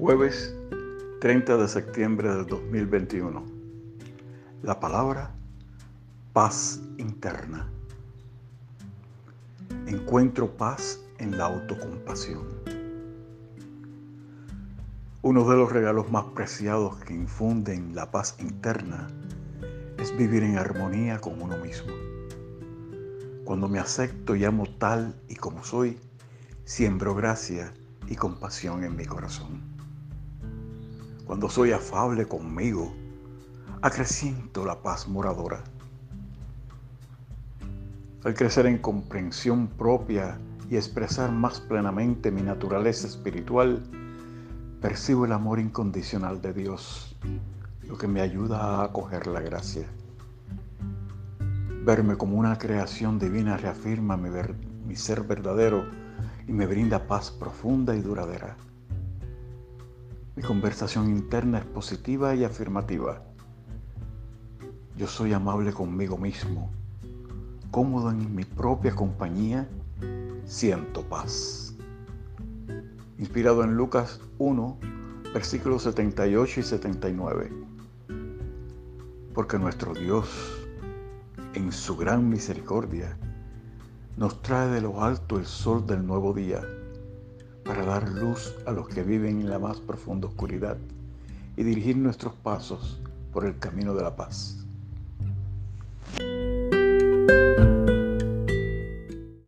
Jueves 30 de septiembre del 2021. La palabra paz interna. Encuentro paz en la autocompasión. Uno de los regalos más preciados que infunden la paz interna es vivir en armonía con uno mismo. Cuando me acepto y amo tal y como soy, siembro gracia y compasión en mi corazón. Cuando soy afable conmigo, acreciento la paz moradora. Al crecer en comprensión propia y expresar más plenamente mi naturaleza espiritual, percibo el amor incondicional de Dios, lo que me ayuda a acoger la gracia. Verme como una creación divina reafirma mi, mi ser verdadero y me brinda paz profunda y duradera. Mi conversación interna es positiva y afirmativa. Yo soy amable conmigo mismo, cómodo en mi propia compañía, siento paz. Inspirado en Lucas 1, versículos 78 y 79. Porque nuestro Dios, en su gran misericordia, nos trae de lo alto el sol del nuevo día para dar luz a los que viven en la más profunda oscuridad y dirigir nuestros pasos por el camino de la paz.